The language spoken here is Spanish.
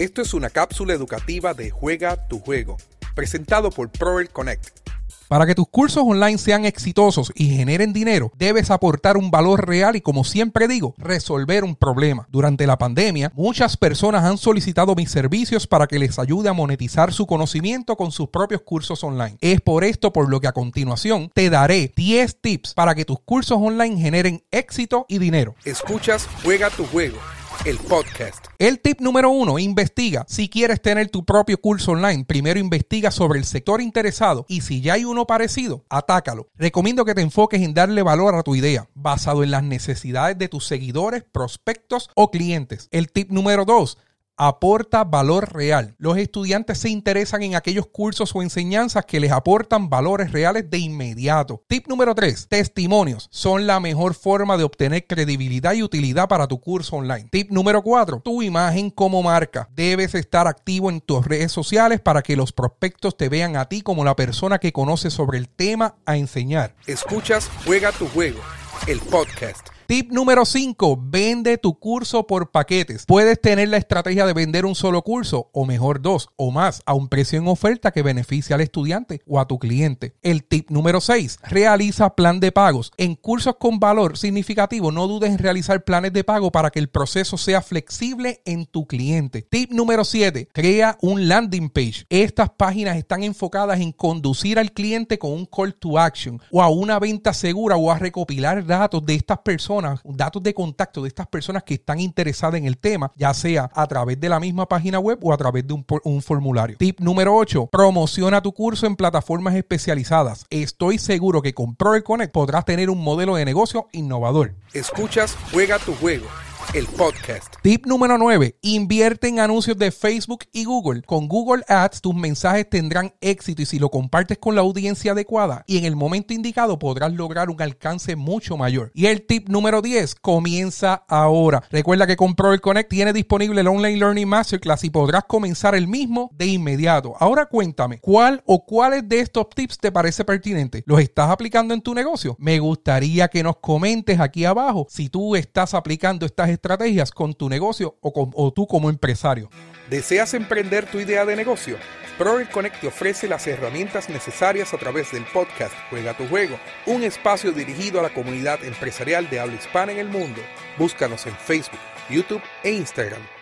Esto es una cápsula educativa de Juega tu Juego, presentado por Proel Connect. Para que tus cursos online sean exitosos y generen dinero, debes aportar un valor real y, como siempre digo, resolver un problema. Durante la pandemia, muchas personas han solicitado mis servicios para que les ayude a monetizar su conocimiento con sus propios cursos online. Es por esto por lo que a continuación te daré 10 tips para que tus cursos online generen éxito y dinero. Escuchas Juega tu Juego el podcast. El tip número uno, investiga. Si quieres tener tu propio curso online, primero investiga sobre el sector interesado y si ya hay uno parecido, atácalo. Recomiendo que te enfoques en darle valor a tu idea, basado en las necesidades de tus seguidores, prospectos o clientes. El tip número dos, aporta valor real. Los estudiantes se interesan en aquellos cursos o enseñanzas que les aportan valores reales de inmediato. Tip número 3. Testimonios son la mejor forma de obtener credibilidad y utilidad para tu curso online. Tip número 4. Tu imagen como marca. Debes estar activo en tus redes sociales para que los prospectos te vean a ti como la persona que conoce sobre el tema a enseñar. Escuchas Juega tu juego, el podcast. Tip número 5, vende tu curso por paquetes. Puedes tener la estrategia de vender un solo curso o mejor dos o más a un precio en oferta que beneficie al estudiante o a tu cliente. El tip número 6, realiza plan de pagos. En cursos con valor significativo no dudes en realizar planes de pago para que el proceso sea flexible en tu cliente. Tip número 7, crea un landing page. Estas páginas están enfocadas en conducir al cliente con un call to action o a una venta segura o a recopilar datos de estas personas datos de contacto de estas personas que están interesadas en el tema, ya sea a través de la misma página web o a través de un, formulario. Tip número 8. Promociona tu curso en plataformas especializadas. Estoy seguro que con Pro Connect podrás tener un modelo de negocio innovador. Escuchas Juega tu juego el podcast. Tip número 9. Invierte en anuncios de Facebook y Google. Con Google Ads tus mensajes tendrán éxito y si lo compartes con la audiencia adecuada y en el momento indicado podrás lograr un alcance mucho mayor. Y el tip número 10. Comienza ahora. Recuerda que con Pro Connect tiene disponible el Online Learning Masterclass y podrás comenzar el mismo de inmediato. Ahora cuéntame, ¿cuál o cuáles de estos tips te parece pertinente? ¿Los estás aplicando en tu negocio? Me gustaría que nos comentes aquí abajo si tú estás aplicando estas estrategias con tu negocio o, tú como empresario. ¿Deseas emprender tu idea de negocio? Proel Connect te ofrece las herramientas necesarias a través del podcast Juega tu Juego, un espacio dirigido a la comunidad empresarial de habla hispana en el mundo. Búscanos en Facebook, YouTube e Instagram